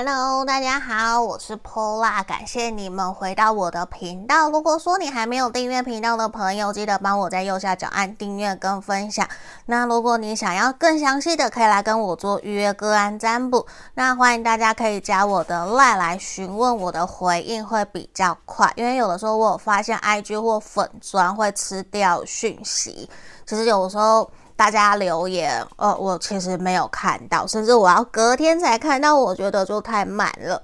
Hello，大家好，我是 Pola，感谢你们回到我的频道。如果说你还没有订阅频道的朋友，记得帮我在右下角按订阅跟分享。那如果你想要更详细的，可以来跟我做预约个案占卜。那欢迎大家可以加我的 LINE 来询问，我的回应会比较快，因为有的时候我有发现 IG 或粉砖会吃掉讯息，其实有的时候。大家留言，呃，我其实没有看到，甚至我要隔天才看到，我觉得就太慢了。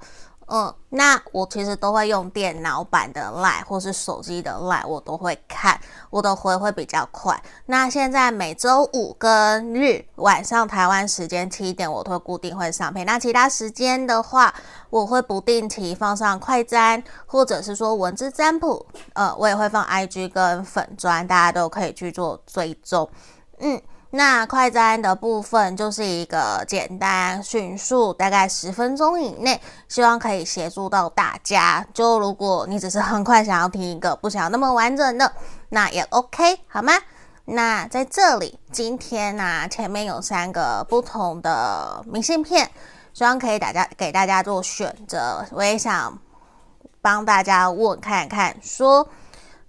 嗯，那我其实都会用电脑版的 LINE 或是手机的 LINE，我都会看，我的回会比较快。那现在每周五跟日晚上台湾时间七点，我都会固定会上片。那其他时间的话，我会不定期放上快占，或者是说文字占卜，呃，我也会放 IG 跟粉砖，大家都可以去做追踪。嗯，那快占的部分就是一个简单迅速，大概十分钟以内，希望可以协助到大家。就如果你只是很快想要听一个，不想要那么完整的，那也 OK 好吗？那在这里，今天呢、啊，前面有三个不同的明信片，希望可以大家给大家做选择。我也想帮大家问看看，说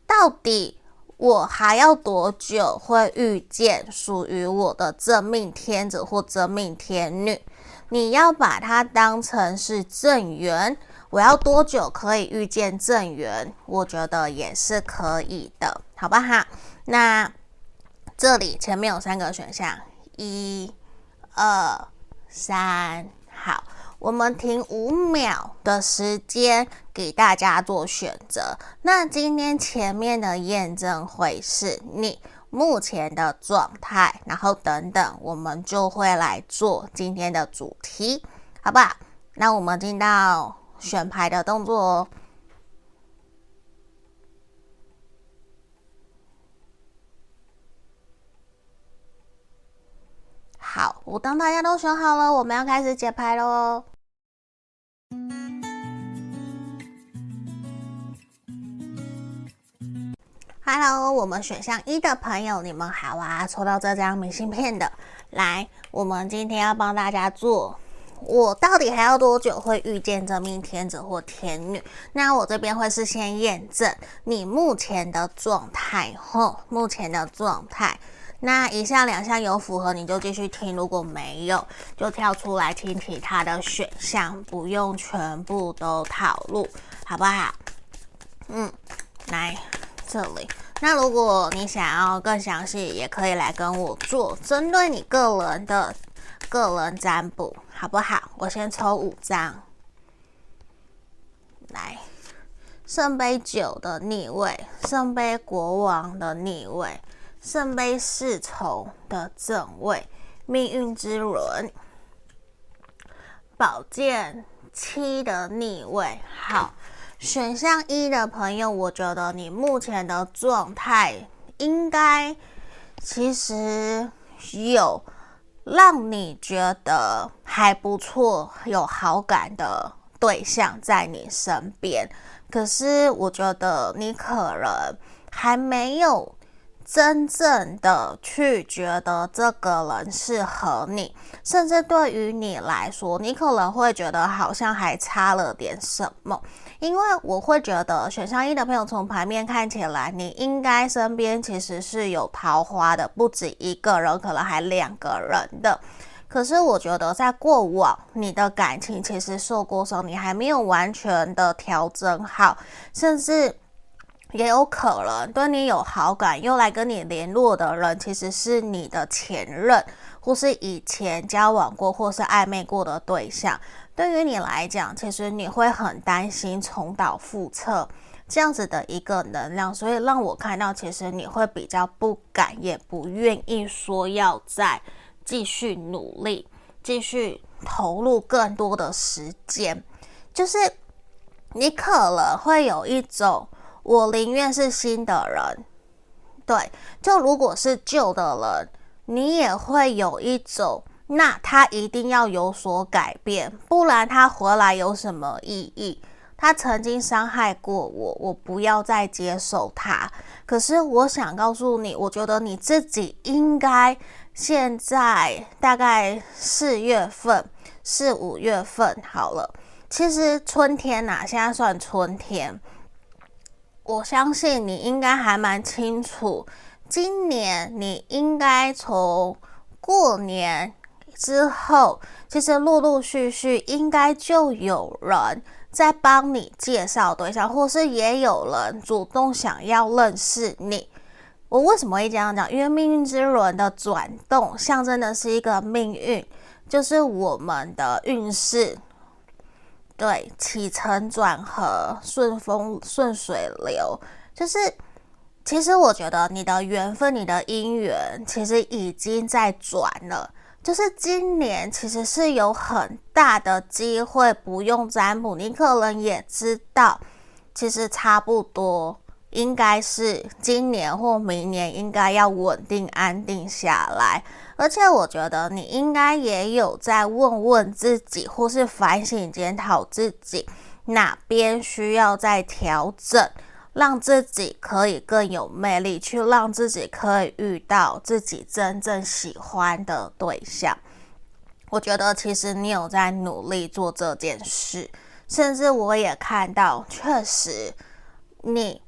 到底。我还要多久会遇见属于我的真命天子或真命天女？你要把它当成是正缘，我要多久可以遇见正缘？我觉得也是可以的，好不好？那这里前面有三个选项，一、二、三，好。我们停五秒的时间给大家做选择。那今天前面的验证会是你目前的状态，然后等等，我们就会来做今天的主题，好不好？那我们进到选牌的动作哦。好，我当大家都选好了，我们要开始解牌喽。Hello，我们选项一的朋友，你们好啊！抽到这张明信片的，来，我们今天要帮大家做，我到底还要多久会遇见真命天子或天女？那我这边会是先验证你目前的状态，吼，目前的状态。那一项两项有符合你就继续听，如果没有就跳出来听其他的选项，不用全部都套路，好不好？嗯，来这里。那如果你想要更详细，也可以来跟我做针对你个人的个人占卜，好不好？我先抽五张，来，圣杯九的逆位，圣杯国王的逆位。圣杯侍从的正位，命运之轮，宝剑七的逆位。好，选项一的朋友，我觉得你目前的状态应该其实有让你觉得还不错、有好感的对象在你身边，可是我觉得你可能还没有。真正的去觉得这个人适合你，甚至对于你来说，你可能会觉得好像还差了点什么。因为我会觉得选项一的朋友从牌面看起来，你应该身边其实是有桃花的，不止一个人，可能还两个人的。可是我觉得在过往你的感情其实受过伤，你还没有完全的调整好，甚至。也有可能对你有好感又来跟你联络的人，其实是你的前任，或是以前交往过或是暧昧过的对象。对于你来讲，其实你会很担心重蹈覆辙这样子的一个能量，所以让我看到，其实你会比较不敢，也不愿意说要再继续努力，继续投入更多的时间，就是你可能会有一种。我宁愿是新的人，对，就如果是旧的人，你也会有一种，那他一定要有所改变，不然他回来有什么意义？他曾经伤害过我，我不要再接受他。可是我想告诉你，我觉得你自己应该现在大概四月份。四五月份好了。其实春天呐、现在算春天。我相信你应该还蛮清楚，今年你应该从过年之后，其实陆陆续续应该就有人在帮你介绍对象，或是也有人主动想要认识你。我为什么会这样讲？因为命运之轮的转动象征的是一个命运，就是我们的运势。对，起承转合，顺风顺水流，就是其实我觉得你的缘分，你的姻缘，其实已经在转了。就是今年其实是有很大的机会，不用占卜，你可能也知道，其实差不多应该是今年或明年应该要稳定安定下来。而且我觉得你应该也有在问问自己，或是反省检讨自己哪边需要再调整，让自己可以更有魅力，去让自己可以遇到自己真正喜欢的对象。我觉得其实你有在努力做这件事，甚至我也看到，确实你。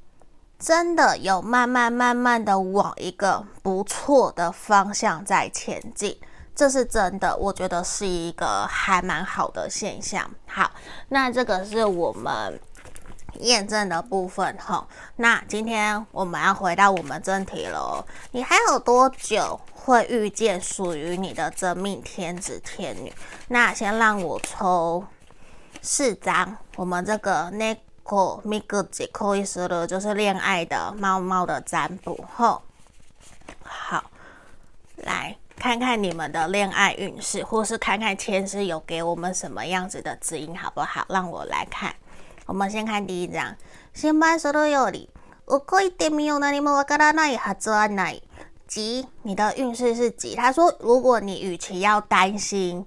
真的有慢慢慢慢的往一个不错的方向在前进，这是真的，我觉得是一个还蛮好的现象。好，那这个是我们验证的部分哈。那今天我们要回到我们正题了，你还有多久会遇见属于你的真命天子天女？那先让我抽四张，我们这个那那。可米格吉可以说的就是恋爱的猫猫的占卜吼，好，来看看你们的恋爱运势，或是看看前世有给我们什么样子的指引，好不好？让我来看，我们先看第一张。先把所有有理，我可以点名有哪里么？我嘎达那一哈子安奈吉，你的运势是吉。他说，如果你与其要担心。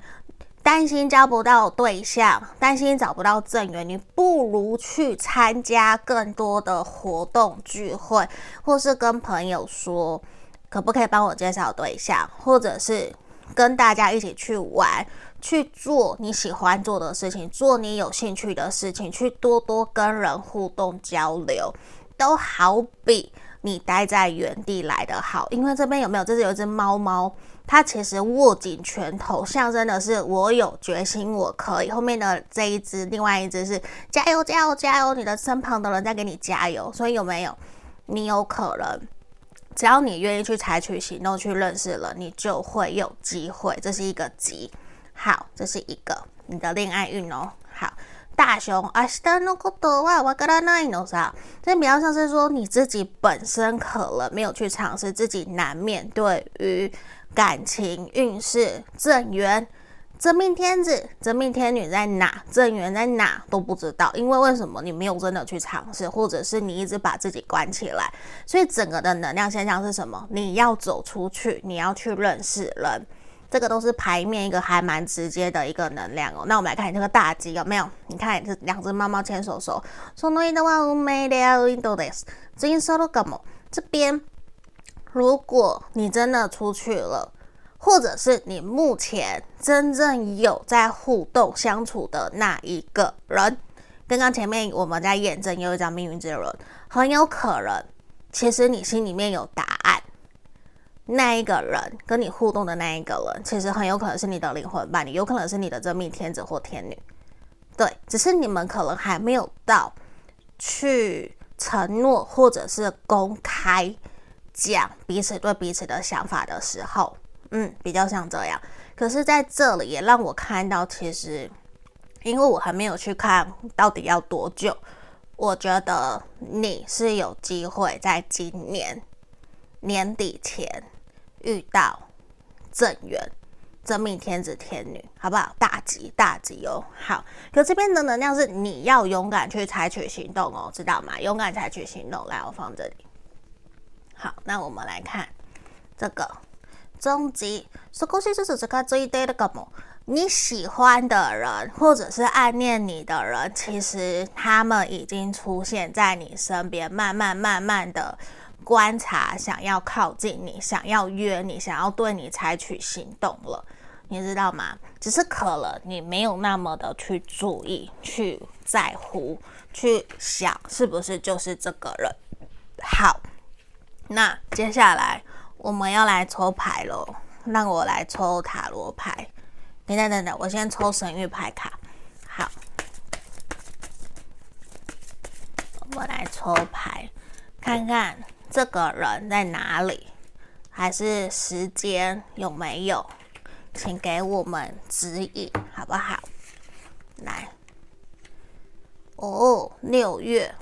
担心交不到对象，担心找不到正缘，你不如去参加更多的活动聚会，或是跟朋友说，可不可以帮我介绍对象，或者是跟大家一起去玩，去做你喜欢做的事情，做你有兴趣的事情，去多多跟人互动交流，都好比你待在原地来得好。因为这边有没有？这是有一只猫猫。它其实握紧拳头，象征的是我有决心，我可以。后面的这一只，另外一只是加油，加油，加油！你的身旁的人在给你加油，所以有没有？你有可能，只要你愿意去采取行动去认识了，你就会有机会。这是一个吉，好，这是一个你的恋爱运哦。好，大熊，明日のことはわからないのさ。这比较像是说你自己本身可能没有去尝试，自己难免对于。感情运势正缘，真命天子、真命天女在哪？正缘在哪都不知道，因为为什么你没有真的去尝试，或者是你一直把自己关起来？所以整个的能量现象是什么？你要走出去，你要去认识人， 这个都是牌面一个还蛮直接的一个能量哦。那我们来看你这个大吉有没有？你看这两只猫猫牵手手，その间は运命であるどうです。人生のかも这边。如果你真的出去了，或者是你目前真正有在互动相处的那一个人，刚刚前面我们在验证有一张命运之轮，很有可能，其实你心里面有答案。 那一个人跟你互动的那一个人，其实很有可能是你的灵魂伴侣，有可能是你的真命天子或天女。对，只是你们可能还没有到去承诺或者是公开。讲彼此对彼此的想法的时候，嗯，比较像这样。可是在这里也让我看到，其实因为我还没有去看到底要多久，我觉得你是有机会在今年年底前遇到正缘、真命天子天女，好不好？大吉大吉哦！好，可这边的能量是你要勇敢去采取行动哦，知道吗？勇敢采取行动，来，我放这里。好，那我们来看这个终极。少しずつ近づいているかも。你喜欢的人，或者是暗恋你的人，其实他们已经出现在你身边，慢慢慢慢的 观察，想要靠近你，想要约你，想要对你采取行动了。你知道吗？只是可能你没有那么的去注意、去在乎、去想，是不是就是这个人？好，那接下来我们要来抽牌喽。让我来抽塔罗牌。等等等等，我先抽神域牌卡。好，我来抽牌，看看这个人在哪里，还是时间有没有？请给我们指引，好不好？来，哦，六月，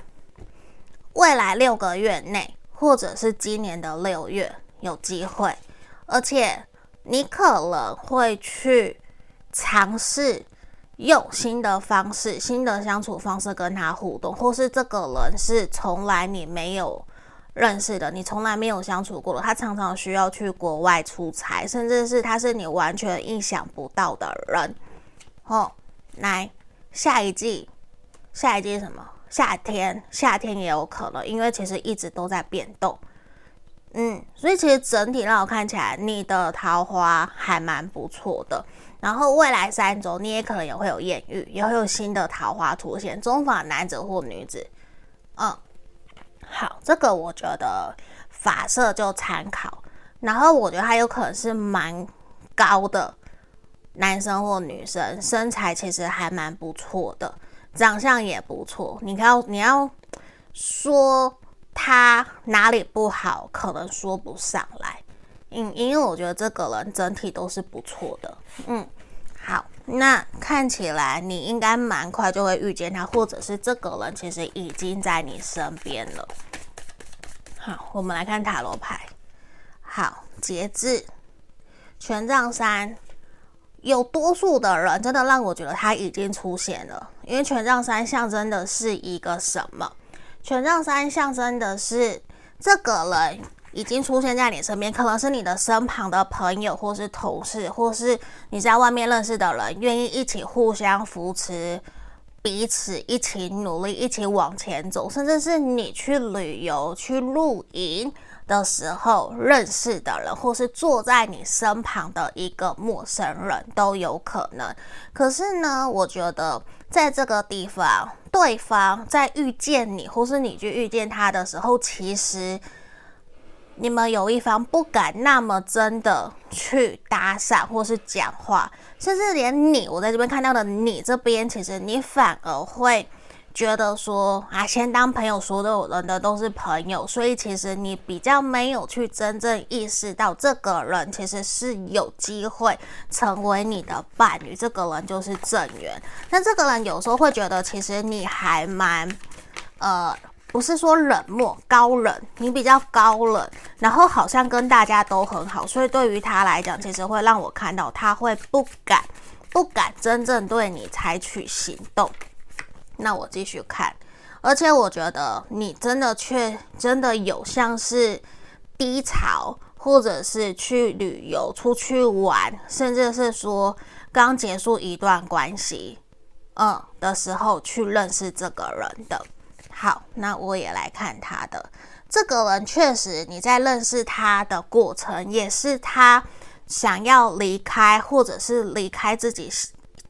未来六个月内，或者是今年的六月有机会，而且你可能会去尝试用新的方式、新的相处方式跟他互动，或是这个人是从来你没有。认识的，你从来没有相处过的，他常常需要去国外出差，甚至是他是你完全意想不到的人。哦，来下一季，下一季什么？夏天，夏天也有可能，因为其实一直都在变动。嗯，所以其实整体让我看起来，你的桃花还蛮不错的。然后未来三周，你也可能也会有艳遇，也会有新的桃花出现，中法男子或女子。嗯。好，这个我觉得发色就参考，然后我觉得他有可能是蛮高的男生或女生，身材其实还蛮不错的，长相也不错。你要你要说他哪里不好，可能说不上来，因因为我觉得这个人整体都是不错的。嗯，好，那看起来你应该蛮快就会遇见他，或者是这个人其实已经在你身边了。好，我们来看塔罗牌。好，节制，权杖三，有多数的人真的让我觉得他已经出现了，因为权杖三象征的是一个什么？权杖三象征的是这个人已经出现在你身边，可能是你的身旁的朋友，或是同事，或是你在外面认识的人，愿意一起互相扶持。彼此一起努力，一起往前走，甚至是你去旅游、去露营的时候认识的人，或是坐在你身旁的一个陌生人都有可能。可是呢，我觉得在这个地方，对方在遇见你，或是你去遇见他的时候，其实。你们有一方不敢那么真的去搭讪或是讲话，甚至连你，我在这边看到的你这边，其实你反而会觉得说啊，先当朋友，所有人的都是朋友，所以其实你比较没有去真正意识到这个人其实是有机会成为你的伴侣，这个人就是正缘。那这个人有时候会觉得，其实你还蛮呃。不是说冷漠高冷，你比较高冷，然后好像跟大家都很好，所以对于他来讲，其实会让我看到他会不敢，不敢真正对你采取行动。那我继续看，而且我觉得你真的却真的有像是低潮，或者是去旅游、出去玩，甚至是说刚结束一段关系，嗯的时候去认识这个人的。好，那我也来看他的这个人。确实，你在认识他的过程，也是他想要离开，或者是离开自己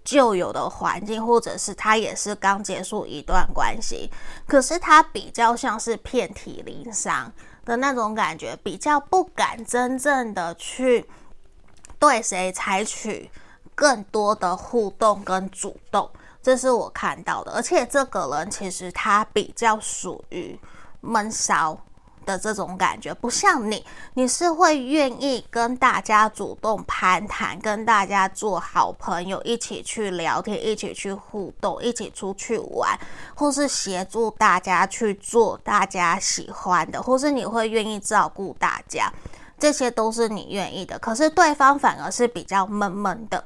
旧有的环境，或者是他也是刚结束一段关系。可是他比较像是遍体鳞伤的那种感觉，比较不敢真正的去对谁采取更多的互动跟主动。这是我看到的，而且这个人其实他比较属于闷骚的这种感觉，不像你，你是会愿意跟大家主动攀谈，跟大家做好朋友，一起去聊天，一起去互动，一起出去玩，或是协助大家去做大家喜欢的，或是你会愿意照顾大家，这些都是你愿意的。可是对方反而是比较闷闷的，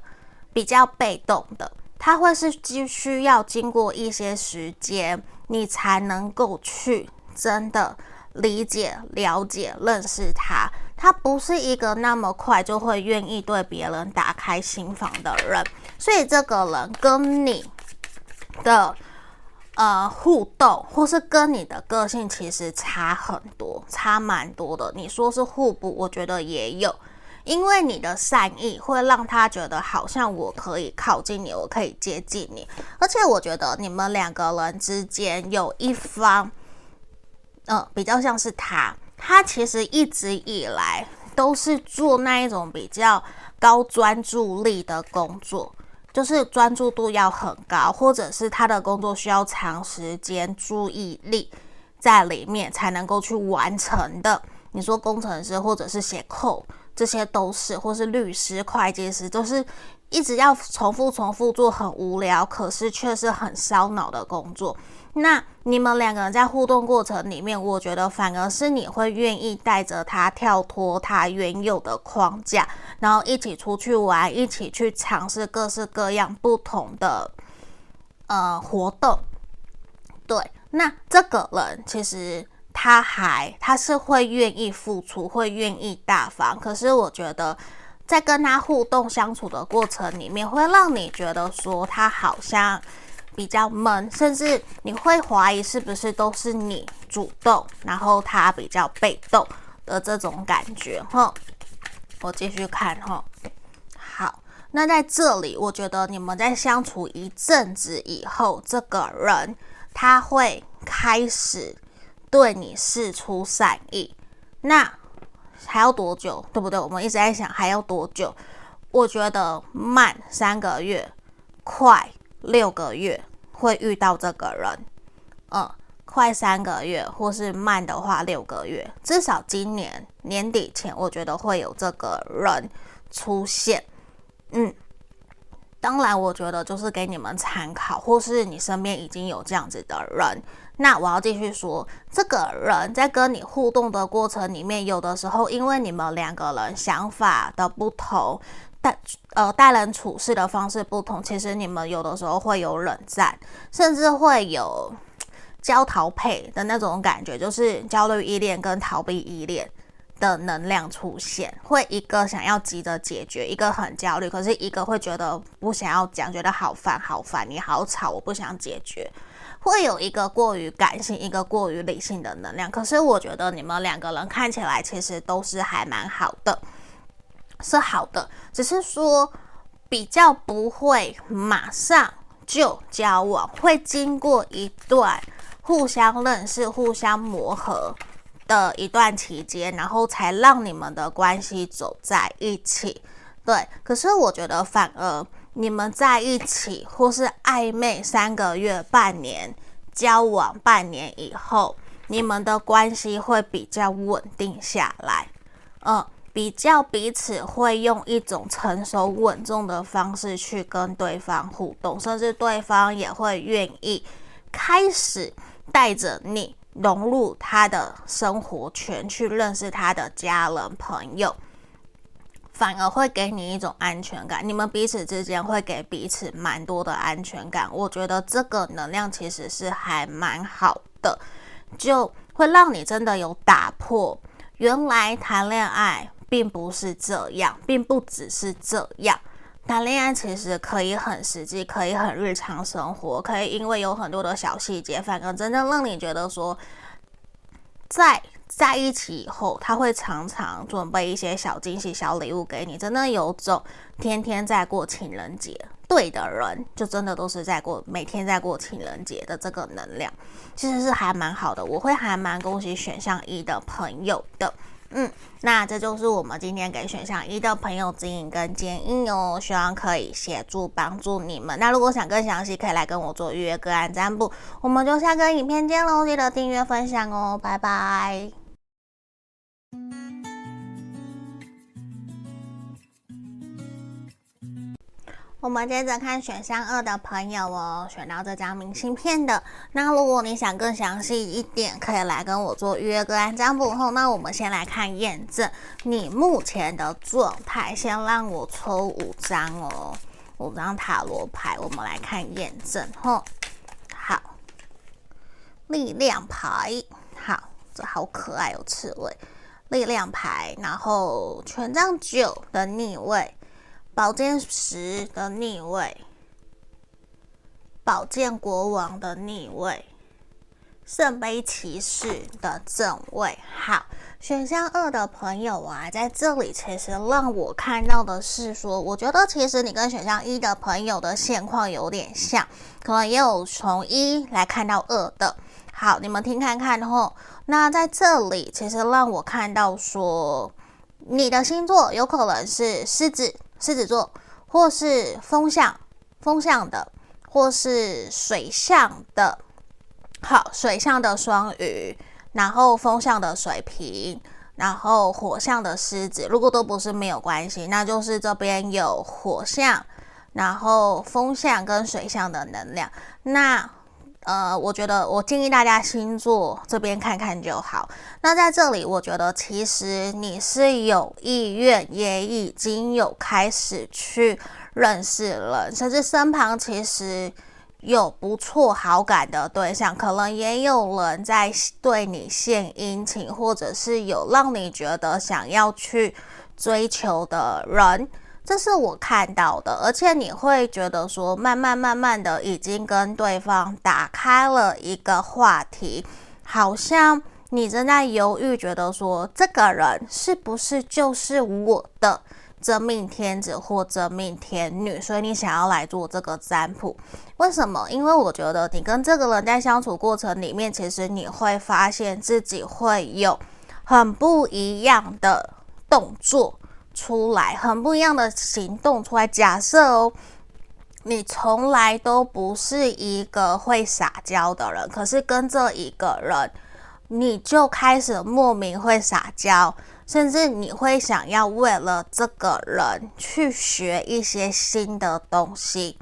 比较被动的。他会是需要经过一些时间，你才能够去真的理解、了解、认识他。他不是一个那么快就会愿意对别人打开心房的人，所以这个人跟你的呃互动，或是跟你的个性其实差很多，差蛮多的。你说是互补，我觉得也有。因为你的善意会让他觉得好像我可以靠近你，我可以接近你，而且我觉得你们两个人之间有一方，嗯、呃，比较像是他，他其实一直以来都是做那一种比较高专注力的工作。就是专注度要很高，或者是他的工作需要长时间注意力在里面才能够去完成的。你说工程师或者是写 code，这些都是，或是律师、会计师，都是一直要重复重复做很无聊，可是却是很烧脑的工作。那你们两个人在互动过程里面，我觉得反而是你会愿意带着他跳脱他原有的框架，然后一起出去玩，一起去尝试各式各样不同的呃活动。对，那这个人其实他还他是会愿意付出，会愿意大方。可是我觉得在跟他互动相处的过程里面，会让你觉得说他好像。比较闷，甚至你会怀疑是不是都是你主动，然后他比较被动的这种感觉哈。我继续看哈。好，那在这里，我觉得你们在相处一阵子以后，这个人他会开始对你示出善意。那还要多久？对不对？我们一直在想还要多久？我觉得慢三个月，快。六个月会遇到这个人，嗯，快三个月，或是慢的话六个月，至少今年年底前，我觉得会有这个人出现。嗯，当然，我觉得就是给你们参考，或是你身边已经有这样子的人，那我要继续说，这个人在跟你互动的过程里面，有的时候因为你们两个人想法的不同。待呃待人处事的方式不同，其实你们有的时候会有冷战，甚至会有焦逃配的那种感觉，就是焦虑依恋跟逃避依恋的能量出现，会一个想要急着解决，一个很焦虑，可是一个会觉得不想要讲，觉得好烦好烦，你好吵，我不想解决，会有一个过于感性，一个过于理性的能量。可是我觉得你们两个人看起来其实都是还蛮好的。是好的，只是说比较不会马上就交往，会经过一段互相认识、互相磨合的一段期间，然后才让你们的关系走在一起。对，可是我觉得反而你们在一起或是暧昧三个月、半年，交往半年以后，你们的关系会比较稳定下来。嗯。比较彼此会用一种成熟稳重的方式去跟对方互动，甚至对方也会愿意开始带着你融入他的生活圈，去认识他的家人朋友，反而会给你一种安全感。你们彼此之间会给彼此蛮多的安全感，我觉得这个能量其实是还蛮好的，就会让你真的有打破原来谈恋爱。并不是这样，并不只是这样。谈恋爱其实可以很实际，可以很日常生活，可以因为有很多的小细节，反而真正让你觉得说，在在一起以后，他会常常准备一些小惊喜、小礼物给你，真的有种天天在过情人节。对的人，就真的都是在过每天在过情人节的这个能量，其实是还蛮好的。我会还蛮恭喜选项一的朋友的。嗯，那这就是我们今天给选项一的朋友指引跟建议哦，希望可以协助帮助你们。那如果想更详细，可以来跟我做预约个案占卜。我们就下个影片见喽，记得订阅分享哦，拜拜。我们接着看选项二的朋友哦，选到这张明信片的。那如果你想更详细一点，可以来跟我做预约个案占卜后，那我们先来看验证你目前的状态。先让我抽五张哦，五张塔罗牌，我们来看验证吼。好，力量牌，好，这好可爱哦，刺猬。力量牌，然后权杖九的逆位。宝剑十的逆位，宝剑国王的逆位，圣杯骑士的正位。好，选项二的朋友啊，在这里其实让我看到的是说，我觉得其实你跟选项一的朋友的现况有点像，可能也有从一来看到二的。好，你们听看看吼。那在这里其实让我看到说，你的星座有可能是狮子、狮子座，或是风象、风象的，或是水象的。好，水象的双鱼。然后风象的水瓶，然后火象的狮子，如果都不是没有关系，那就是这边有火象，然后风象跟水象的能量。那呃，我觉得我建议大家星座这边看看就好。那在这里，我觉得其实你是有意愿，也已经有开始去认识人，甚至身旁其实。有不错好感的对象，可能也有人在对你献殷勤，或者是有让你觉得想要去追求的人，这是我看到的。而且你会觉得说，慢慢慢慢的已经跟对方打开了一个话题，好像你正在犹豫，觉得说这个人是不是就是我的。真命天子或真命天女，所以你想要来做这个占卜，为什么？因为我觉得你跟这个人在相处过程里面，其实你会发现自己会有很不一样的动作出来，很不一样的行动出来。假设哦，你从来都不是一个会撒娇的人，可是跟这一个人，你就开始莫名会撒娇。甚至你会想要为了这个人去学一些新的东西。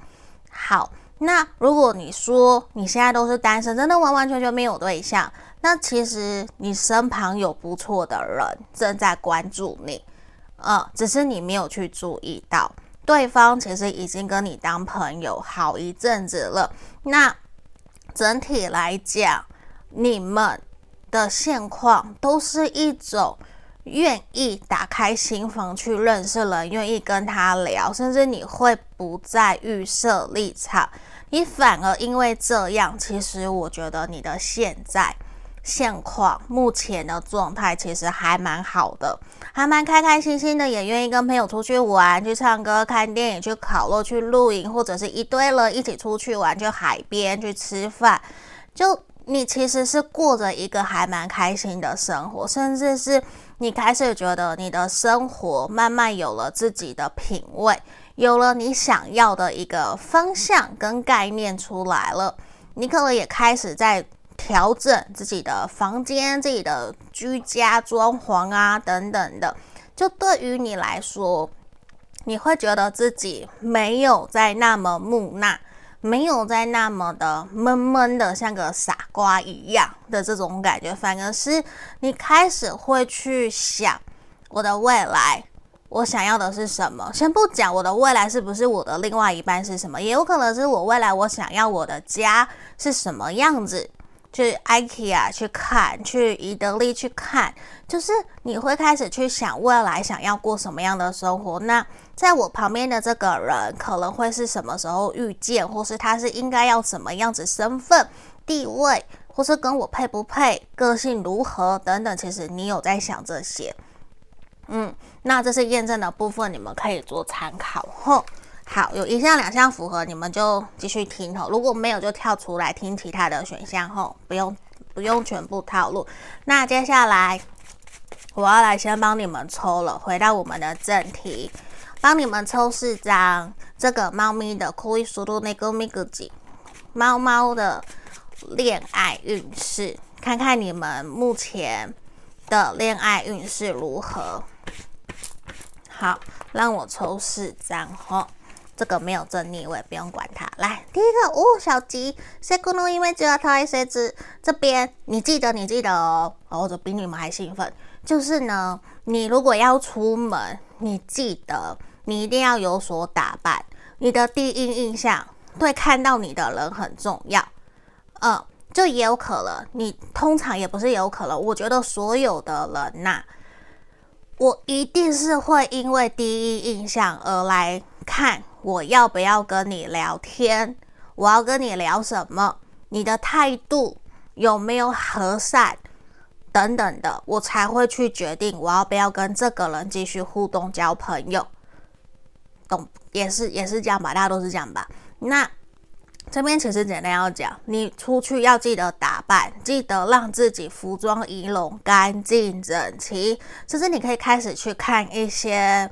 好，那如果你说你现在都是单身，真的完完全全没有对象，那其实你身旁有不错的人正在关注你，呃，只是你没有去注意到，对方其实已经跟你当朋友好一阵子了。那整体来讲，你们的现况都是一种。愿意打开心房去认识人，愿意跟他聊，甚至你会不再预设立场，你反而因为这样，其实我觉得你的现在现况、目前的状态其实还蛮好的，还蛮开开心心的，也愿意跟朋友出去玩、去唱歌、看电影、去烤肉、去露营，或者是一堆人一起出去玩，去海边去吃饭，就你其实是过着一个还蛮开心的生活，甚至是。你开始觉得你的生活慢慢有了自己的品味，有了你想要的一个方向跟概念出来了。你可能也开始在调整自己的房间、自己的居家装潢啊等等的。就对于你来说，你会觉得自己没有在那么木讷。没有再那么的闷闷的，像个傻瓜一样的这种感觉，反而是你开始会去想我的未来，我想要的是什么？先不讲我的未来是不是我的另外一半是什么，也有可能是我未来我想要我的家是什么样子。去 IKEA 去看，去宜得利去看，就是你会开始去想未来想要过什么样的生活。那在我旁边的这个人可能会是什么时候遇见，或是他是应该要什么样子身份地位，或是跟我配不配，个性如何等等。其实你有在想这些，嗯，那这是验证的部分，你们可以做参考。吼。好，有一项两项符合，你们就继续听吼。如果没有，就跳出来听其他的选项吼，不用不用全部套路。那接下来我要来先帮你们抽了，回到我们的正题，帮你们抽四张这个猫咪的库伊苏鲁内戈米格吉猫猫的恋爱运势，看看你们目前的恋爱运势如何。好，让我抽四张吼。这个没有正逆位，不用管它。来，第一个哦，小吉，セコのイメージは大切。这边你记得，你记得哦，或者比你们还兴奋。就是呢，你如果要出门，你记得你一定要有所打扮。你的第一印象对看到你的人很重要。嗯，就也有可能，你通常也不是有可能。我觉得所有的人呐、啊，我一定是会因为第一印象而来看。 我要不要跟你聊天？我要跟你聊什么？你的态度有没有和善？等等的，我才会去决定我要不要跟这个人继续互动交朋友。懂，也是也是这样吧，大家都是这样吧。那这边其实简单要讲，你出去要记得打扮，记得让自己服装仪容干净整齐。其实你可以开始去看一些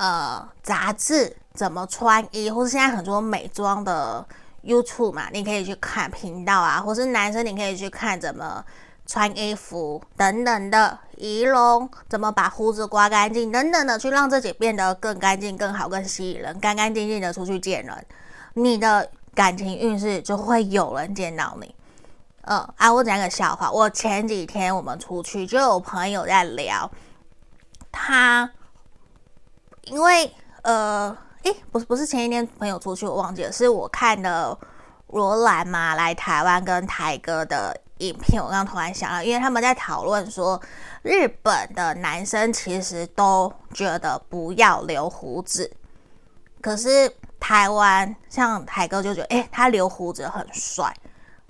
呃杂志，怎么穿衣，或是现在很多美妆的 YouTube 嘛，你可以去看频道啊，或是男生你可以去看怎么穿衣服等等的仪容，怎么把胡子刮干净等等的，去让自己变得更干净、更好、更吸引人，干干净净的出去见人，你的。感情运势就会有人见到你，嗯啊，我讲个笑话。我前几天我们出去就有朋友在聊，他因为呃，诶，不是不是前一天朋友出去，我忘记了，是我看的罗兰嘛来台湾跟台哥的影片。我刚突然想到，因为他们在讨论说，日本的男生其实都觉得不要留胡子，可是。台湾像台哥就觉得，哎、欸，他留胡子很帅，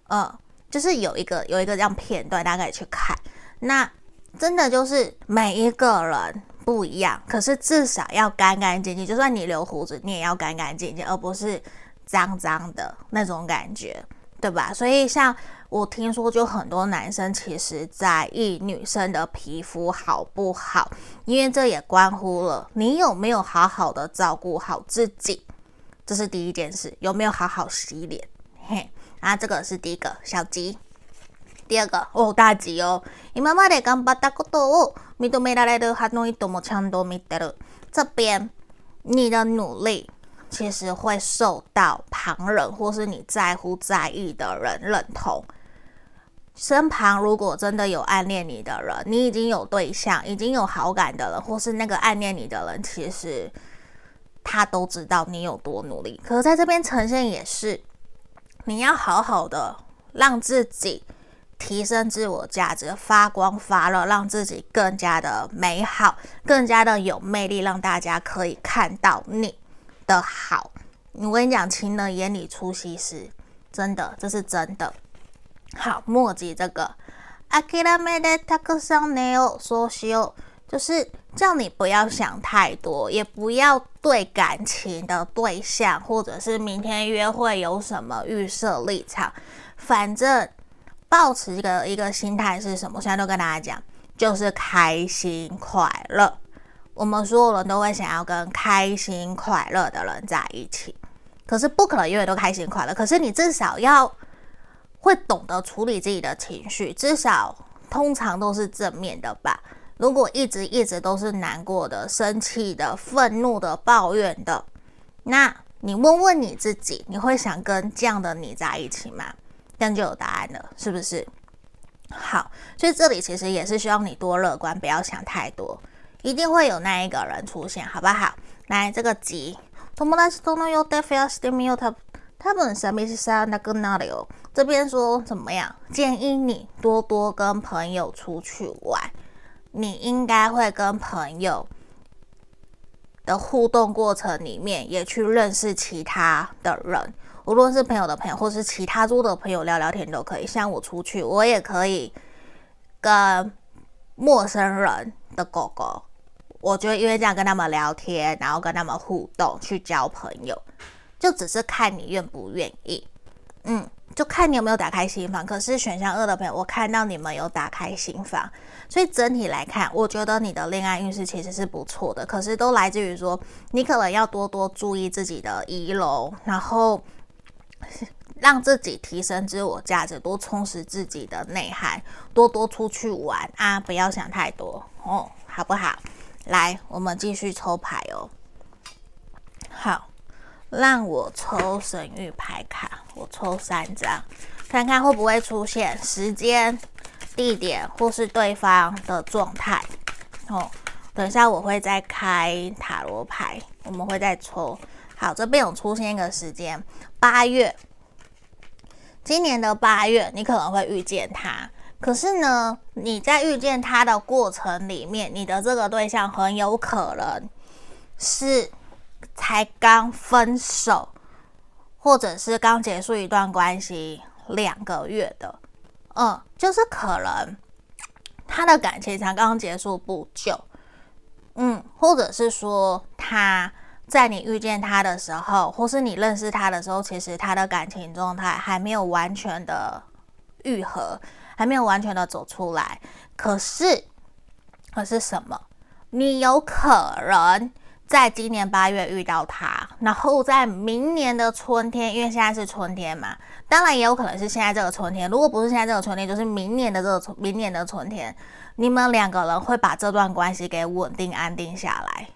嗯，就是有一个有一个这样片段，大家可以去看。那真的就是每一个人不一样，可是至少要干干净净。就算你留胡子，你也要干干净净，而不是脏脏的那种感觉，对吧？所以像我听说，就很多男生其实在意女生的皮肤好不好，因为这也关乎了你有没有好好的照顾好自己。这是第一件事，有没有好好洗脸？嘿，啊，这个是第一个小吉。第二个哦，大吉哦。今まで顽张ったことを认められるハノイともちゃんと见てる。这边你的努力其实会受到旁人或是你在乎在意的人认同。身旁如果真的有暗恋你的人，你已经有对象，已经有好感的人，或是那个暗恋你的人，其实。他都知道你有多努力，可是在这边呈现也是，你要好好的让自己 提升自我价值，发光发热，让自己更加的美好，更加的有魅力，让大家可以看到你的好。我跟你讲，情人眼里出西施，真的，这是真的。好，墨迹这个，谛めてたくさん寝よう、そうしよう。就是叫你不要想太多，也不要对感情的对象或者是明天约会有什么预设立场。反正 抱持一个一个心态是什么？现在都跟大家讲，就是开心快乐。我们所有人都会想要跟开心快乐的人在一起，可是不可能永远都开心快乐。可是你至少要会懂得处理自己的情绪，至少通常都是正面的吧。如果一直一直都是难过的、生气的、愤怒的、抱怨的，那你问问你自己，你会想跟这样的你在一起吗？这样就有答案了，是不是？好，所以这里其实也是希望你多乐观，不要想太多，一定会有那一个人出现，好不好？来，这个吉，友达との予定増やしてみよう。他他们什么意思啊？那个哪里哦？这边说怎么样？建议你多多跟朋友出去玩。你应该会跟朋友的互动过程里面，也去认识其他的人， 无论是朋友的朋友，或是其他桌的朋友聊聊天都可以。像我出去，我也可以跟陌生人的狗狗，我觉得因为这样跟他们聊天，然后跟他们互动，去交朋友，就只是看你愿不愿意。嗯。就看你有没有打开心房，可是选项二的朋友，我看到你们有打开心房，所以整体来看，我觉得你的恋爱运势其实是不错的。可是都来自于说，你可能要多多注意自己的仪容，然后 让自己提升自我价值，多充实自己的内涵，多多出去玩啊，不要想太多哦，好不好？来，我们继续抽牌哦。好。让我抽神諭牌卡，我抽三张，看看会不会出现时间、地点或是对方的状态。哦，等一下我会再开塔罗牌，我们会再抽。好，这边有出现一个时间，八月，今年的八月，你可能会遇见他。可是呢，你在遇见他的过程里面，你的这个对象很有可能是。才刚分手，或者是刚结束一段关系两个月的，嗯，就是可能他的感情才刚结束不久，嗯，或者是说他在你遇见他的时候，或是你认识他的时候，其实他的感情状态还没有完全的愈合，还没有完全的走出来。可是，可是什么？你有可能在今年八月遇到他，然后在明年的春天，因为现在是春天嘛，当然也有可能是现在这个春天。如果不是现在这个春天，就是明年的这个春明年的春天，你们两个人会把这段关系给稳定安定下来。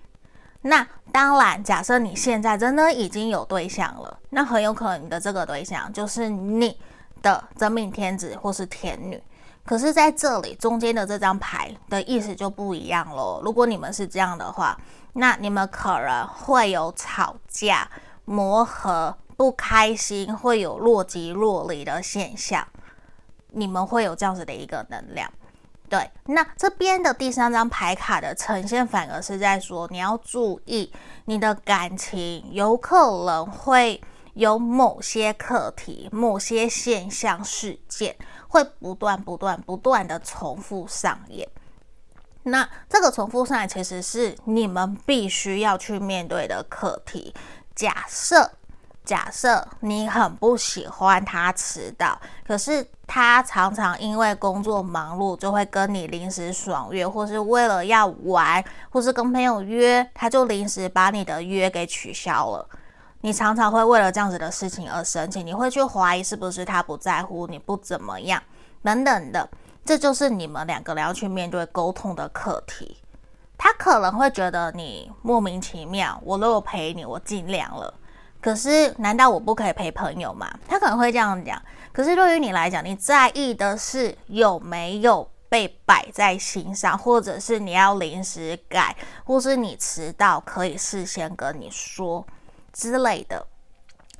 那当然，假设你现在真的已经有对象了，那很有可能你的这个对象就是你的真命天子或是天女。可是，在这里中间的这张牌的意思就不一样喽。如果你们是这样的话，那你们可能会有吵架、磨合、不开心，会有若即若离的现象。你们会有这样子的一个能量。对，那这边的第三张牌卡的呈现，反而是在说你要注意，你的感情有可能会有某些课题、某些现象、事件。会不断、不断、不断的重复上演。那这个重复上演，其实是你们必须要去面对的课题。假设，假设你很不喜欢他迟到，可是他常常因为工作忙碌，就会跟你临时爽约，或是为了要玩，或是跟朋友约，他就临时把你的约给取消了。你常常会为了这样子的事情而生气，你会去怀疑是不是他不在乎你，不怎么样，等等的，这就是你们两个人要去面对沟通的课题。他可能会觉得你莫名其妙，我都有陪你，我尽量了，可是难道我不可以陪朋友吗？他可能会这样讲。可是对于你来讲，你在意的是有没有被摆在心上，或者是你要临时改，或是你迟到可以事先跟你说。之类的，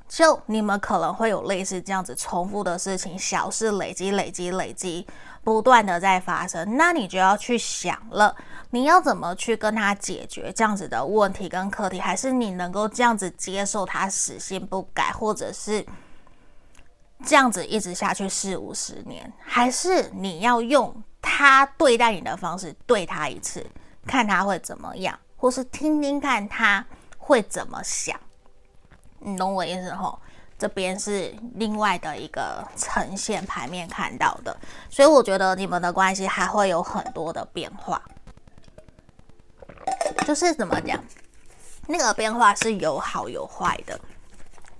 就你们可能会有类似这样子重复的事情，小事累积、累积、累积，不断的在发生。那你就要去想了，你要怎么去跟他解决这样子的问题跟课题？还是你能够这样子接受他死性不改，或者是这样子一直下去四五十年？还是你要用他对待你的方式对他一次，看他会怎么样，或是听听看他会怎么想？你懂我意思吼？这边是另外的一个呈现牌面看到的，所以我觉得你们的关系还会有很多的变化。就是怎么讲，那个变化是有好有坏的。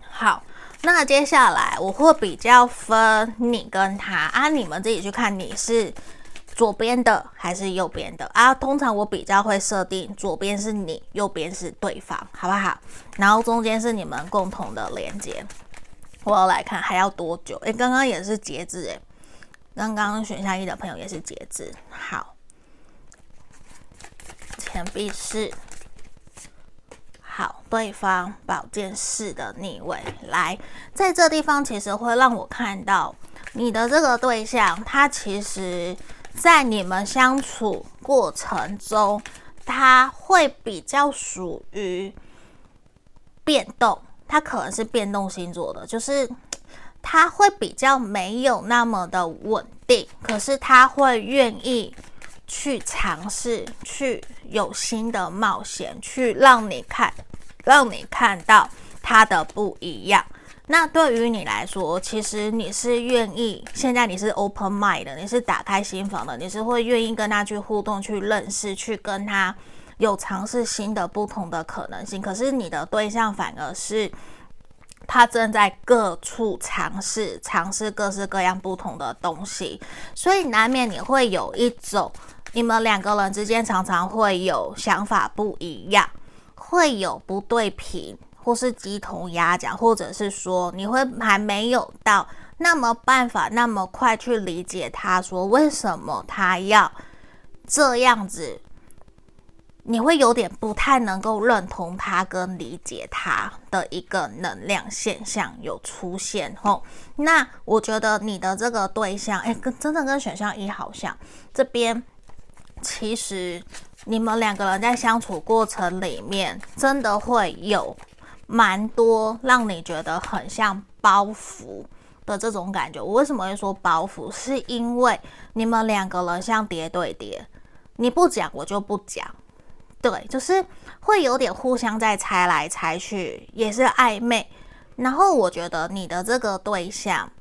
好，那接下来我会比较分你跟他啊，你们自己去看你是。左边的还是右边的啊？通常我比较会设定左边是你，右边是对方，好不好？然后中间是你们共同的连接。我要来看还要多久？诶，刚刚也是节制诶，刚刚选项一的朋友也是节制。好，钱币四，好，对方宝剑四的逆位来，在这地方其实会让我看到你的这个对象，他其实。在你们相处过程中，他会比较属于变动，他可能是变动星座的，就是他会比较没有那么的稳定，可是他会愿意去尝试，去有新的冒险，去让你看，让你看到他的不一样。那对于你来说，其实你是愿意，现在你是 open mind 的，你是打开心房的，你是会愿意跟他去互动、去认识、去跟他有尝试新的、不同的可能性。可是你的对象反而是他正在各处尝试、尝试各式各样不同的东西，所以难免你会有一种，你们两个人之间常常会有想法不一样，会有不对频。或是鸡同鸭讲，或者是说你会还没有到那么办法那么快去理解他，说为什么他要这样子，你会有点不太能够认同他跟理解他的一个能量现象有出现吼。那我觉得你的这个对象，哎，跟真的跟选项一好像，这边其实你们两个人在相处过程里面，真的会有。蛮多让你觉得很像包袱的这种感觉。我为什么会说包袱？是因为你们两个人像叠对叠，你不讲我就不讲，对，就是会有点互相在猜来猜去，也是暧昧。然后我觉得你的这个对象，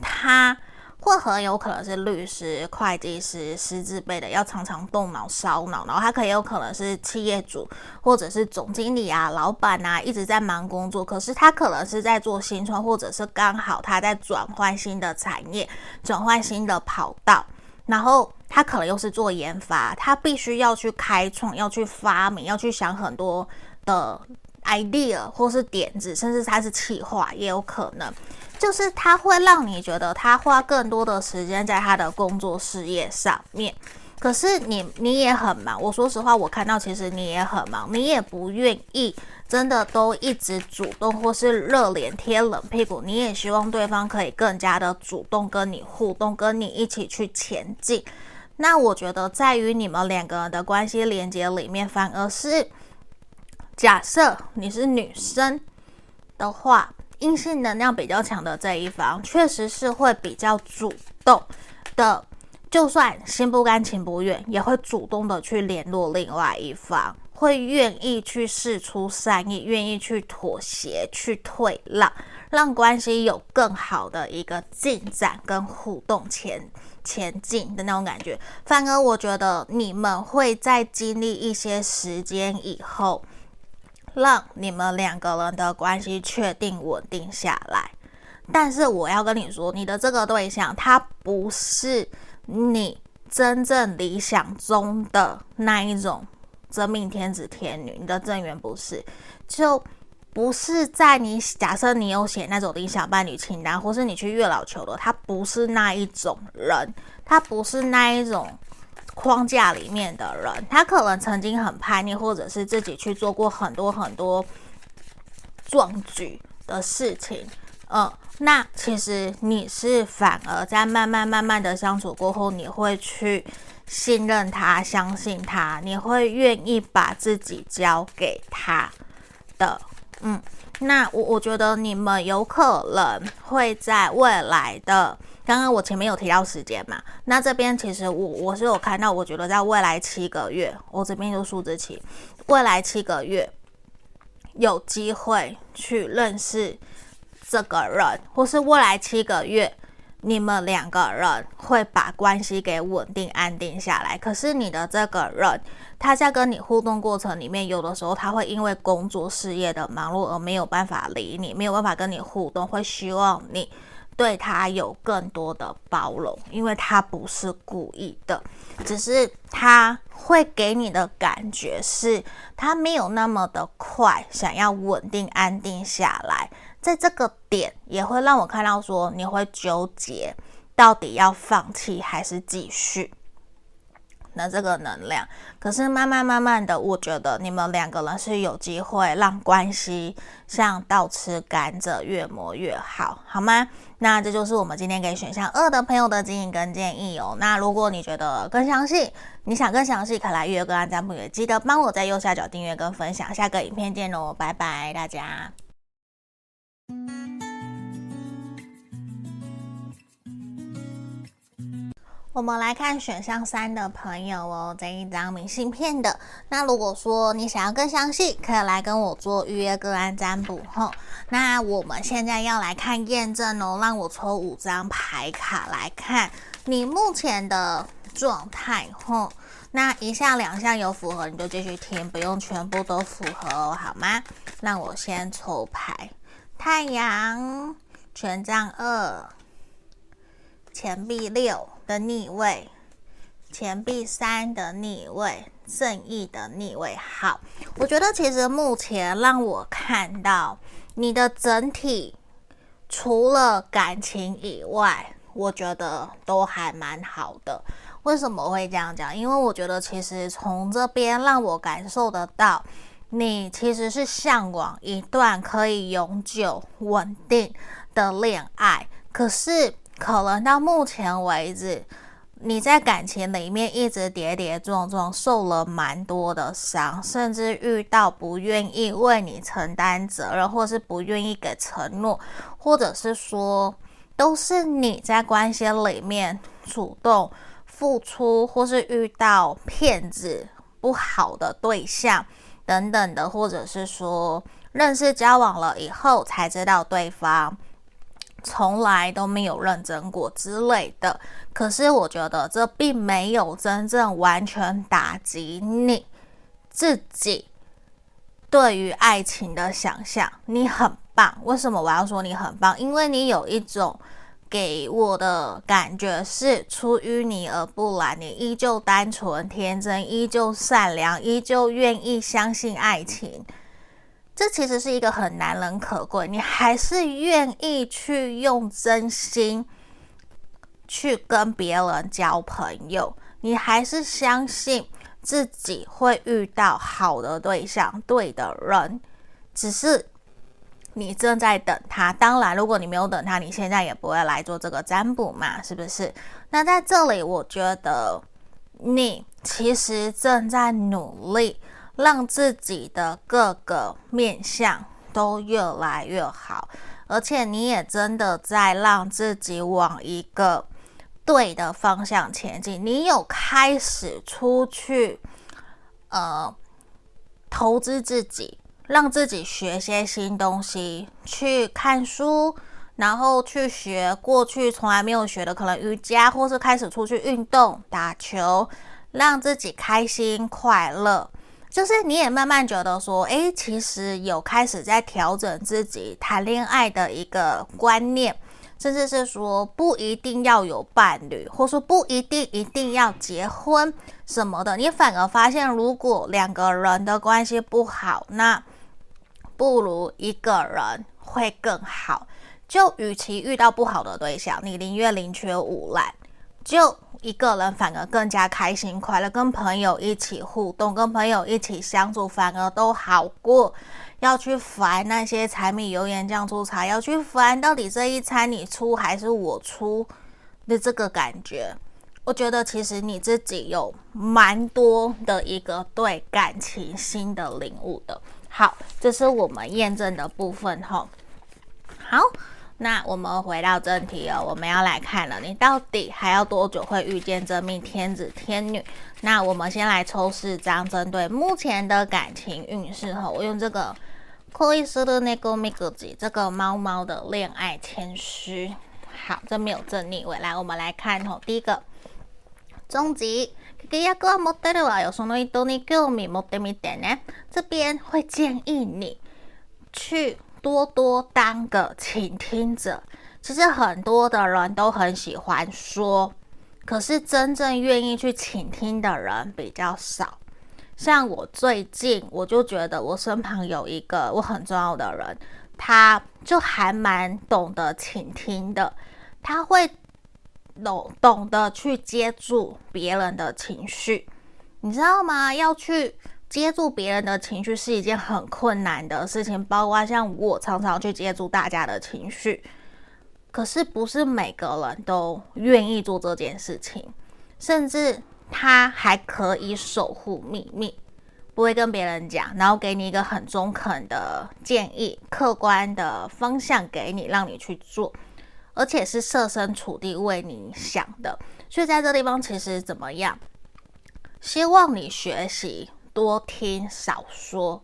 他。会很有可能是律师、会计师、师资辈的，要常常动脑、烧脑。然后他可以有可能是企业主，或者是总经理啊、老板啊，一直在忙工作。可是他可能是在做新创，或者是刚好他在转换新的产业、转换新的跑道。然后他可能又是做研发，他必须要去开创、要去发明、要去想很多的 idea 或是点子，甚至他是企划也有可能。就是他会让你觉得他花更多的时间在他的工作事业上面，可是你你也很忙。我说实话，我看到其实你也很忙，你也不愿意真的都一直主动或是热脸贴冷屁股，你也希望对方可以更加的主动跟你互动，跟你一起去前进。那我觉得在于你们两个人的关系连接里面，反而是假设你是女生的话。阴性能量比较强的这一方，确实是会比较主动的，就算心不甘情不愿，也会主动的去联络另外一方，会愿意去试出善意，愿意去妥协、去退让，让关系有更好的一个进展跟互动前前进的那种感觉。反而我觉得你们会在经历一些时间以后。让你们两个人的关系确定稳定下来，但是我要跟你说，你的这个对象他不是你真正理想中的那一种真命天子天女，你的正缘不是，就不是在你假设你有写那种理想伴侣清单，或是你去月老求的，他不是那一种人，他不是那一种。框架里面的人，他可能曾经很叛逆，或者是自己去做过很多很多壮举的事情。嗯，那其实你是反而在慢慢慢慢的相处过后，你会去信任他，相信他，你会愿意把自己交给他的。嗯，那我我觉得你们有可能会在未来的。刚刚我前面有提到时间嘛，那这边其实我我是有看到，我觉得在未来七个月，我这边就数字七，未来七个月有机会去认识这个人，或是未来七个月你们两个人会把关系给稳定安定下来。可是你的这个人，他在跟你互动过程里面，有的时候他会因为工作事业的忙碌而没有办法理你，没有办法跟你互动，会希望你。对他有更多的包容，因为他不是故意的，只是他会给你的感觉是，他没有那么的快想要稳定安定下来，在这个点也会让我看到说，你会纠结到底要放弃还是继续。那这个能量，可是慢慢慢慢的，我觉得你们两个人是有机会让关系像倒吃甘蔗，越磨越好，好吗？那这就是我们今天给选项二的朋友的指引跟建议哦。那如果你觉得更详细，你想更详细，可来预约个案占卜，也记得帮我在右下角订阅跟分享。下个影片见喽，拜拜，大家。我们来看选项三的朋友哦，这一张明信片的。那如果说你想要更详细，可以来跟我做预约个案占卜吼。那我们现在要来看验证哦，让我抽五张牌卡来看你目前的状态吼。那一项两项有符合，你就继续听，不用全部都符合哦，好吗？让我先抽牌，太阳权杖二，钱币六。的逆位，钱币三的逆位，正义的逆位。好，我觉得其实目前让我看到你的整体，除了感情以外，我觉得都还蛮好的。为什么会这样讲？因为我觉得其实从这边让我感受得到，你其实是向往一段可以永久稳定的恋爱，可是。可能到目前为止，你在感情里面一直跌跌撞撞，受了蛮多的伤，甚至遇到不愿意为你承担责任，或是不愿意给承诺，或者是说都是你在关系里面主动付出，或是遇到骗子、不好的对象等等的，或者是说认识交往了以后才知道对方。从来都没有认真过之类的，可是我觉得这并没有真正完全打击你自己对于爱情的想象。你很棒，为什么我要说你很棒？因为你有一种给我的感觉是出淤泥而不染，你依旧单纯天真，依旧善良，依旧愿意相信爱情。这其实是一个很难能可贵，你还是愿意去用真心去跟别人交朋友，你还是相信自己会遇到好的对象、对的人，只是你正在等他。当然，如果你没有等他，你现在也不会来做这个占卜嘛，是不是？那在这里，我觉得你其实正在努力。让自己的各个面相都越来越好，而且你也真的在让自己往一个对的方向前进。你有开始出去，呃，投资自己，让自己学些新东西，去看书，然后去学过去从来没有学的，可能瑜伽，或是开始出去运动、打球，让自己开心快乐。就是你也慢慢觉得说，诶，其实有开始在调整自己谈恋爱的一个观念，甚至是说不一定要有伴侣，或说不一定一定要结婚什么的。你反而发现，如果两个人的关系不好，那不如一个人会更好。就与其遇到不好的对象，你宁愿宁缺毋滥。就一个人反而更加开心快乐，跟朋友一起互动，跟朋友一起相处，反而都好过。要去烦那些柴米油盐酱醋茶，要去烦到底这一餐你出还是我出的这个感觉，我觉得其实你自己有蛮多的一个对感情新的领悟的。好，这是我们验证的部分哈。好。那我们回到正题哦，我们要来看了，你到底还要多久会遇见真命天子天女？那我们先来抽四张，针对目前的感情运势哈，我用这个恋する猫みくじ这个猫猫的恋爱签诗。好，这没有正逆位，来，我们来看哈，第一个终极， 契约は持ってるわよ、その人に兴味持ってみてね。这边会建议你去。多多当个倾听者，其实很多的人都很喜欢说，可是真正愿意去倾听的人比较少。像我最近，我就觉得我身旁有一个我很重要的人，他就还蛮懂得倾听的，他会 懂懂得去接住别人的情绪，你知道吗？要去。接住别人的情绪是一件很困难的事情，包括像我常常去接住大家的情绪，可是不是每个人都愿意做这件事情，甚至他还可以守护秘密，不会跟别人讲，然后给你一个很中肯的建议、客观的方向给你，让你去做，而且是设身处地为你想的。所以在这地方其实怎么样？希望你学习。多听少说，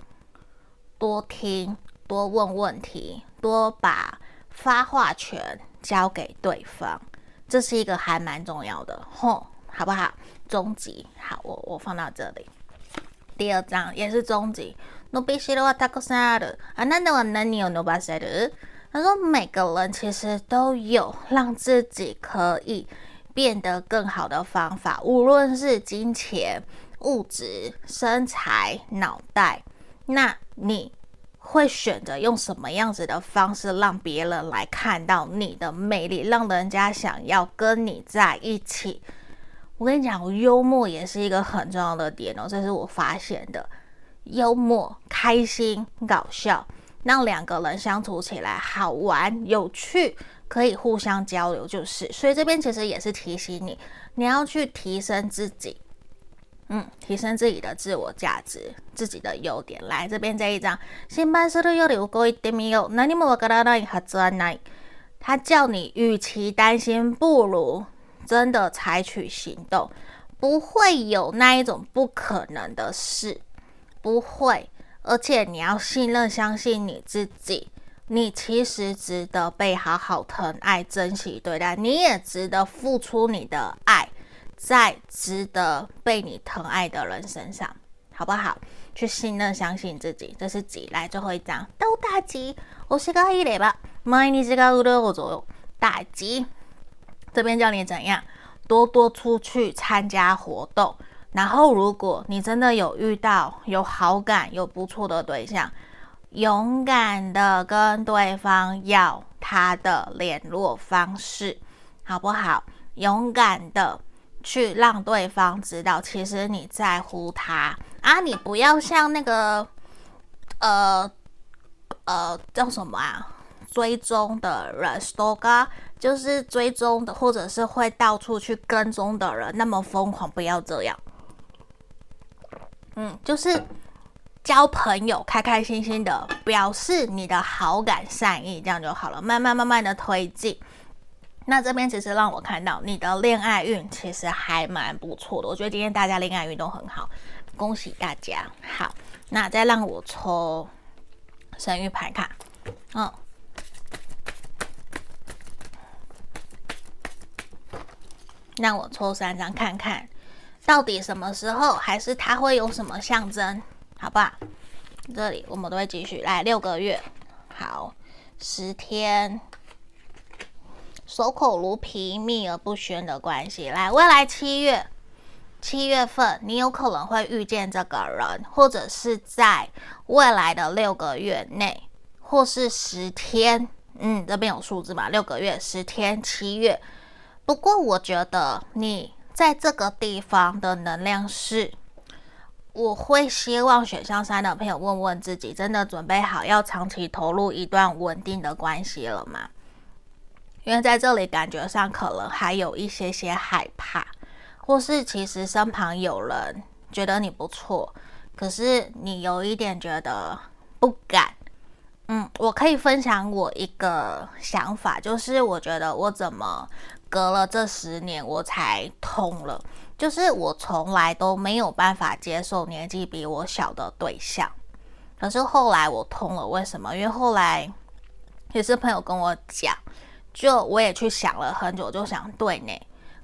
多听多问问题，多把发话权交给对方，这是一个还蛮重要的，吼，好不好？终极，好，我我放到这里。第二章也是终极。他说每个人其实都有让自己可以变得更好的方法，无论是金钱。物质、身材、脑袋，那你会选择用什么样子的方式让别人来看到你的魅力，让人家想要跟你在一起？我跟你讲，幽默也是一个很重要的点哦，这是我发现的。幽默、开心、搞笑，让两个人相处起来好玩、有趣， 可以互相交流，就是。所以这边其实也是提醒你，你要去提升自己，嗯，提升自己的自我价值，自己的优点。来这边这一张，心配するより动いてみよう。何もわからないはずはない。他叫你，与其担心，不如真的采取行动。不会有那一种不可能的事，不会。 而且你要信任、相信你自己，你其实值得被好好疼爱、珍惜对待，你也值得付出你的爱，在值得被你疼爱的人身上，好不好？去信任、相信自己，这是几？来最后一张，都大吉。我是个一雷吧，毎日が润う左右，大吉。这边教你怎样？多多出去参加活动。然后，如果你真的有遇到有好感、有不错的对象，勇敢的跟对方要他的联络方式，好不好？勇敢的去让对方知道，其实你在乎他啊！你不要像那个呃呃叫什么啊？追踪的人，stalker，就是追踪的，或者是会到处去跟踪的人，那么疯狂，不要这样。嗯，就是交朋友，开开心心的表示你的好感、善意，这样就好了。慢慢慢慢的推进。那这边其实让我看到你的恋爱运其实还蛮不错的。我觉得今天大家恋爱运都很好，恭喜大家。好，那再让我抽生育牌卡。嗯，让我抽三张看看。到底什么时候，还是它会有什么象征？好不好？这里我们都会继续来六个月，好，十天，守口如瓶，秘而不宣的关系。来，未来七月，七月份你有可能会遇见这个人，或者是在未来的六个月内，或是十天。嗯，这边有数字嘛？六个月、十天、七月。不过我觉得你。在这个地方的能量是，我会希望选项三的朋友问问自己，真的准备好要长期投入一段稳定的关系了吗？因为在这里感觉上可能还有一些些害怕，或是其实身旁有人觉得你不错，可是你有一点觉得不敢。嗯，我可以分享我一个想法，就是我觉得我怎么。隔了这十年，我才通了。就是我从来都没有办法接受年纪比我小的对象，可是后来我通了。为什么？因为后来也是朋友跟我讲，就我也去想了很久，就想对呢，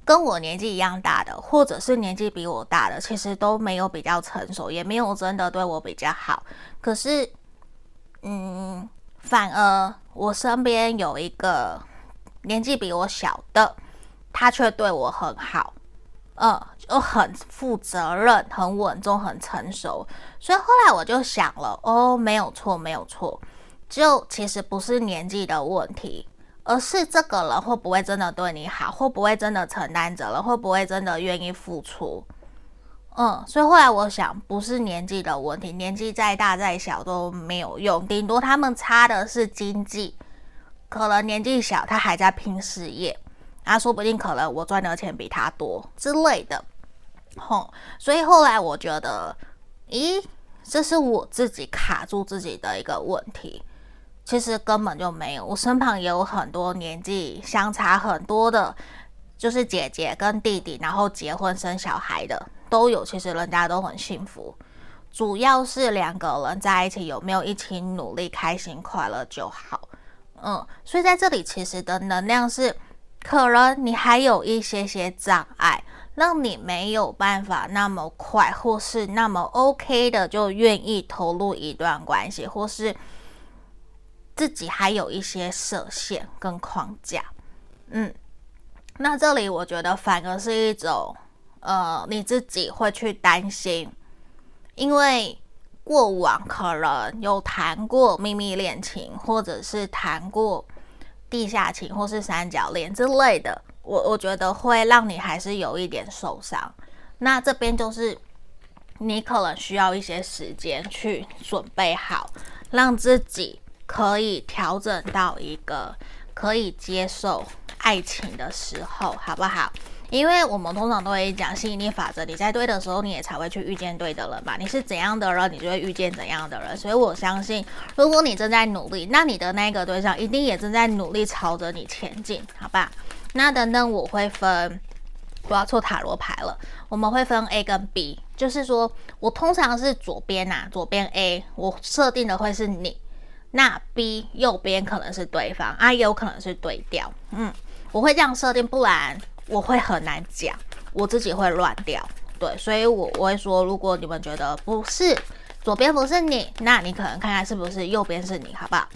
跟我年纪一样大的，或者是年纪比我大的，其实都没有比较成熟，也没有真的对我比较好。可是，嗯，反而我身边有一个。年纪比我小的，他却对我很好，嗯，就很负责任、很稳重、很成熟。所以后来我就想了，哦，没有错，没有错，就其实不是年纪的问题，而是这个人会不会真的对你好，会不会真的承担责任，会不会真的愿意付出。嗯，所以后来我想，不是年纪的问题，年纪再大再小都没有用，顶多他们差的是经济。可能年纪小，他还在拼事业，啊，说不定可能我赚的钱比他多之类的，吼。所以后来我觉得，咦，这是我自己卡住自己的一个问题。其实根本就没有，我身旁也有很多年纪相差很多的，就是姐姐跟弟弟，然后结婚生小孩的都有。其实人家都很幸福，主要是两个人在一起有没有一起努力、开心、快乐就好。嗯，所以在这里其实的能量是，可能你还有一些些障碍，让你没有办法那么快，或是那么 OK 的就愿意投入一段关系，或是自己还有一些设限跟框架。嗯，那这里我觉得反而是一种，呃，你自己会去担心，因为。过往可能有谈过秘密恋情，或者是谈过地下情，或是三角恋之类的，我我觉得会让你还是有一点受伤。那这边就是你可能需要一些时间去准备好，让自己可以调整到一个可以接受爱情的时候，好不好？因为我们通常都会讲吸引力法则，你在对的时候，你也才会去遇见对的人吧。你是怎样的人，你就会遇见怎样的人。所以我相信，如果你正在努力，那你的那个对象一定也正在努力朝着你前进，好吧？那等等我会分，我要错塔罗牌了。我们会分 A 跟 B，就是说我通常是左边呐，左边 A，我设定的会是你，那 B 右边可能是对方啊，也有可能是对调，嗯，我会这样设定，不然。我会很难讲，我自己会乱掉，对，所以我我会说，如果你们觉得不是左边不是你，那你可能看看是不是右边是你，好不好？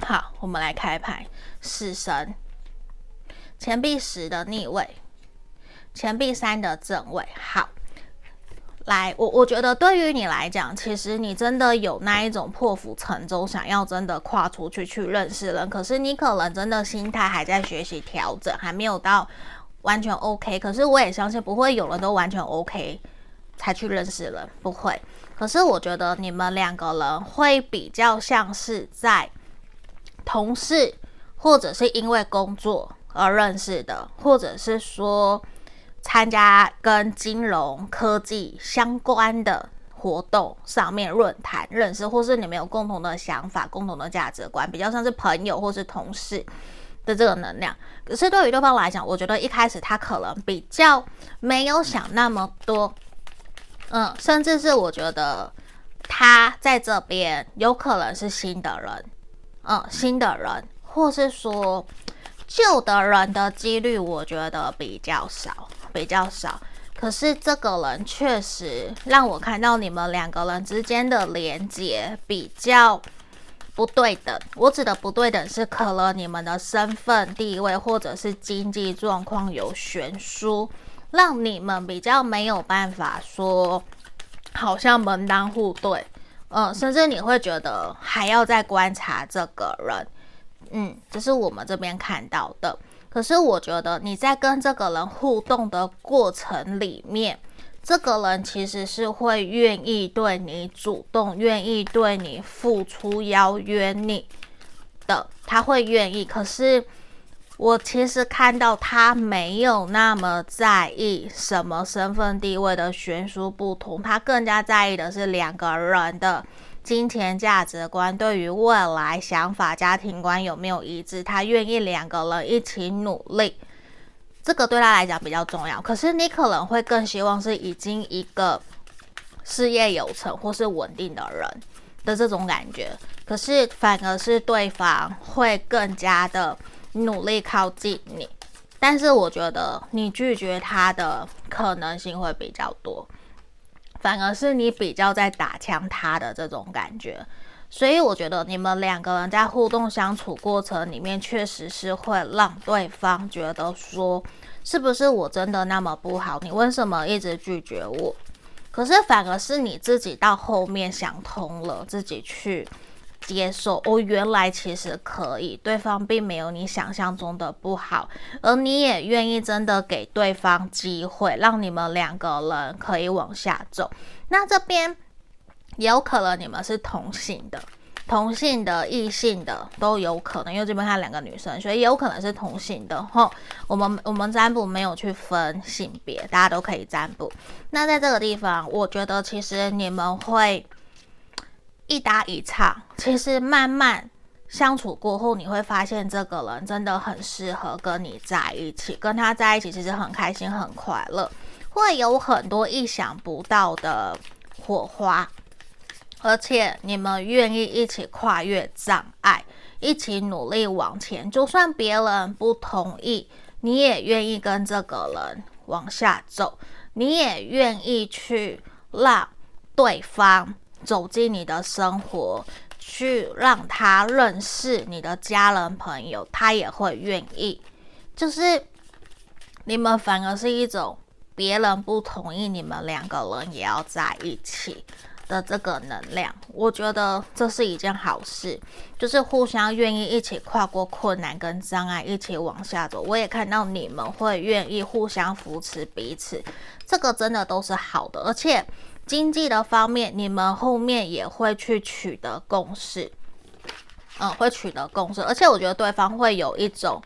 好，我们来开牌，死神，钱币十的逆位，钱币三的正位，好。来，我我觉得对于你来讲，其实你真的有那一种破釜沉舟，想要真的跨出去去认识人，可是你可能真的心态还在学习调整，还没有到完全 OK。可是我也相信不会有人都完全 OK 才去认识人，不会。可是我觉得你们两个人会比较像是在同事，或者是因为工作而认识的，或者是说。参加跟金融科技相关的活动上面论坛认识，或是你们有共同的想法、共同的价值观，比较像是朋友或是同事的这个能量。可是对于对方来讲，我觉得一开始他可能比较没有想那么多，嗯，甚至是我觉得他在这边有可能是新的人，嗯，新的人，或是说旧的人的几率，我觉得比较少。比较少，可是这个人确实让我看到你们两个人之间的连接比较不对等。我指的不对等是，可能你们的身份地位或者是经济状况有悬殊，让你们比较没有办法说，好像门当户对。嗯，甚至你会觉得还要再观察这个人。嗯，这是我们这边看到的。可是我觉得你在跟这个人互动的过程里面，这个人其实是会愿意对你主动，愿意对你付出，邀约你的，他会愿意。可是我其实看到他没有那么在意什么身份地位的悬殊不同，他更加在意的是两个人的。金钱价值观，对于未来想法、家庭观有没有一致？他愿意两个人一起努力，这个对他来讲比较重要。可是你可能会更希望是已经一个事业有成或是稳定的人的这种感觉。可是反而是对方会更加的努力靠近你，但是我觉得你拒绝他的可能性会比较多。反而是你比较在打枪他的这种感觉，所以我觉得你们两个人在互动相处过程里面，确实是会让对方觉得说，是不是我真的那么不好？你为什么一直拒绝我？可是反而是你自己到后面想通了，自己去。接受哦，原来其实可以，对方并没有你想象中的不好，而你也愿意真的给对方机会，让你们两个人可以往下走。那这边也有可能你们是同性的，同性的、异性的都有可能，因为这边还有两个女生，所以也有可能是同性的。吼，我们我们占卜没有去分性别，大家都可以占卜。那在这个地方，我觉得其实你们会。一搭一唱，其实慢慢相处过后，你会发现这个人真的很适合跟你在一起，跟他在一起其实很开心、很快乐，会有很多意想不到的火花，而且你们愿意一起跨越障碍，一起努力往前，就算别人不同意，你也愿意跟这个人往下走，你也愿意去让对方。走进你的生活，去让他认识你的家人朋友，他也会愿意。就是你们反而是一种别人不同意，你们两个人也要在一起的这个能量。我觉得这是一件好事，就是互相愿意一起跨过困难跟障碍，一起往下走。我也看到你们会愿意互相扶持彼此，这个真的都是好的，而且。经济的方面，你们后面也会去取得共识。嗯，会取得共识，而且我觉得对方会有一种，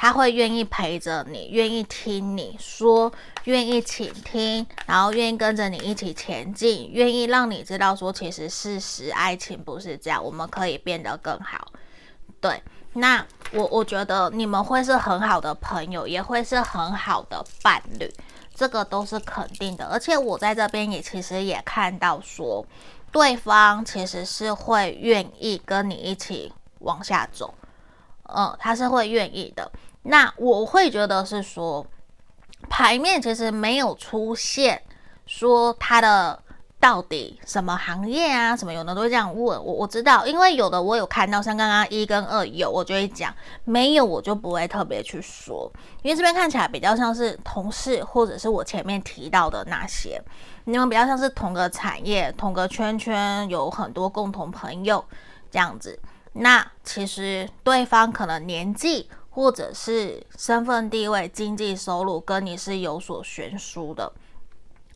他会愿意陪着你，愿意听你说，愿意倾听，然后愿意跟着你一起前进，愿意让你知道说，其实事实爱情不是这样，我们可以变得更好。对，那我我觉得你们会是很好的朋友，也会是很好的伴侣，这个都是肯定的。而且我在这边也其实也看到说。对方其实是会愿意跟你一起往下走，嗯，他是会愿意的。那我会觉得是说，牌面其实没有出现说他的。到底什么行业啊？什么有的都会这样问我。我知道，因为有的我有看到，像刚刚一跟二有，我就会讲；没有，我就不会特别去说。因为这边看起来比较像是同事，或者是我前面提到的那些，你们比较像是同个产业、同个圈圈，有很多共同朋友这样子。那其实对方可能年纪，或者是身份地位、经济收入跟你是有所悬殊的。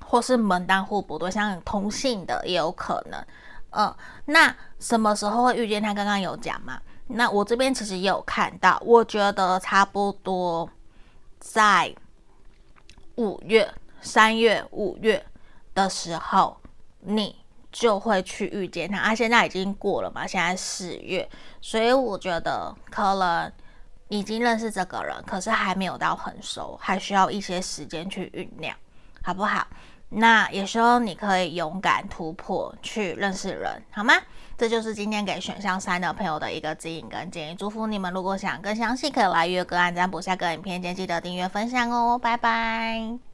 或是门当户不对，像同性的也有可能，嗯，那什么时候会遇见他？刚刚有讲嘛？那我这边其实也有看到，我觉得差不多在五月、三月、五月的时候，你就会去遇见他。啊，现在已经过了嘛，现在四月，所以我觉得可能已经认识这个人，可是还没有到很熟，还需要一些时间去酝酿，好不好？那也希望你可以勇敢突破，去认识人，好吗？这就是今天给选项三的朋友的一个指引跟建议。祝福你们，如果想更详细，可以来约个案占卜下个影片，记得订阅分享哦。拜拜。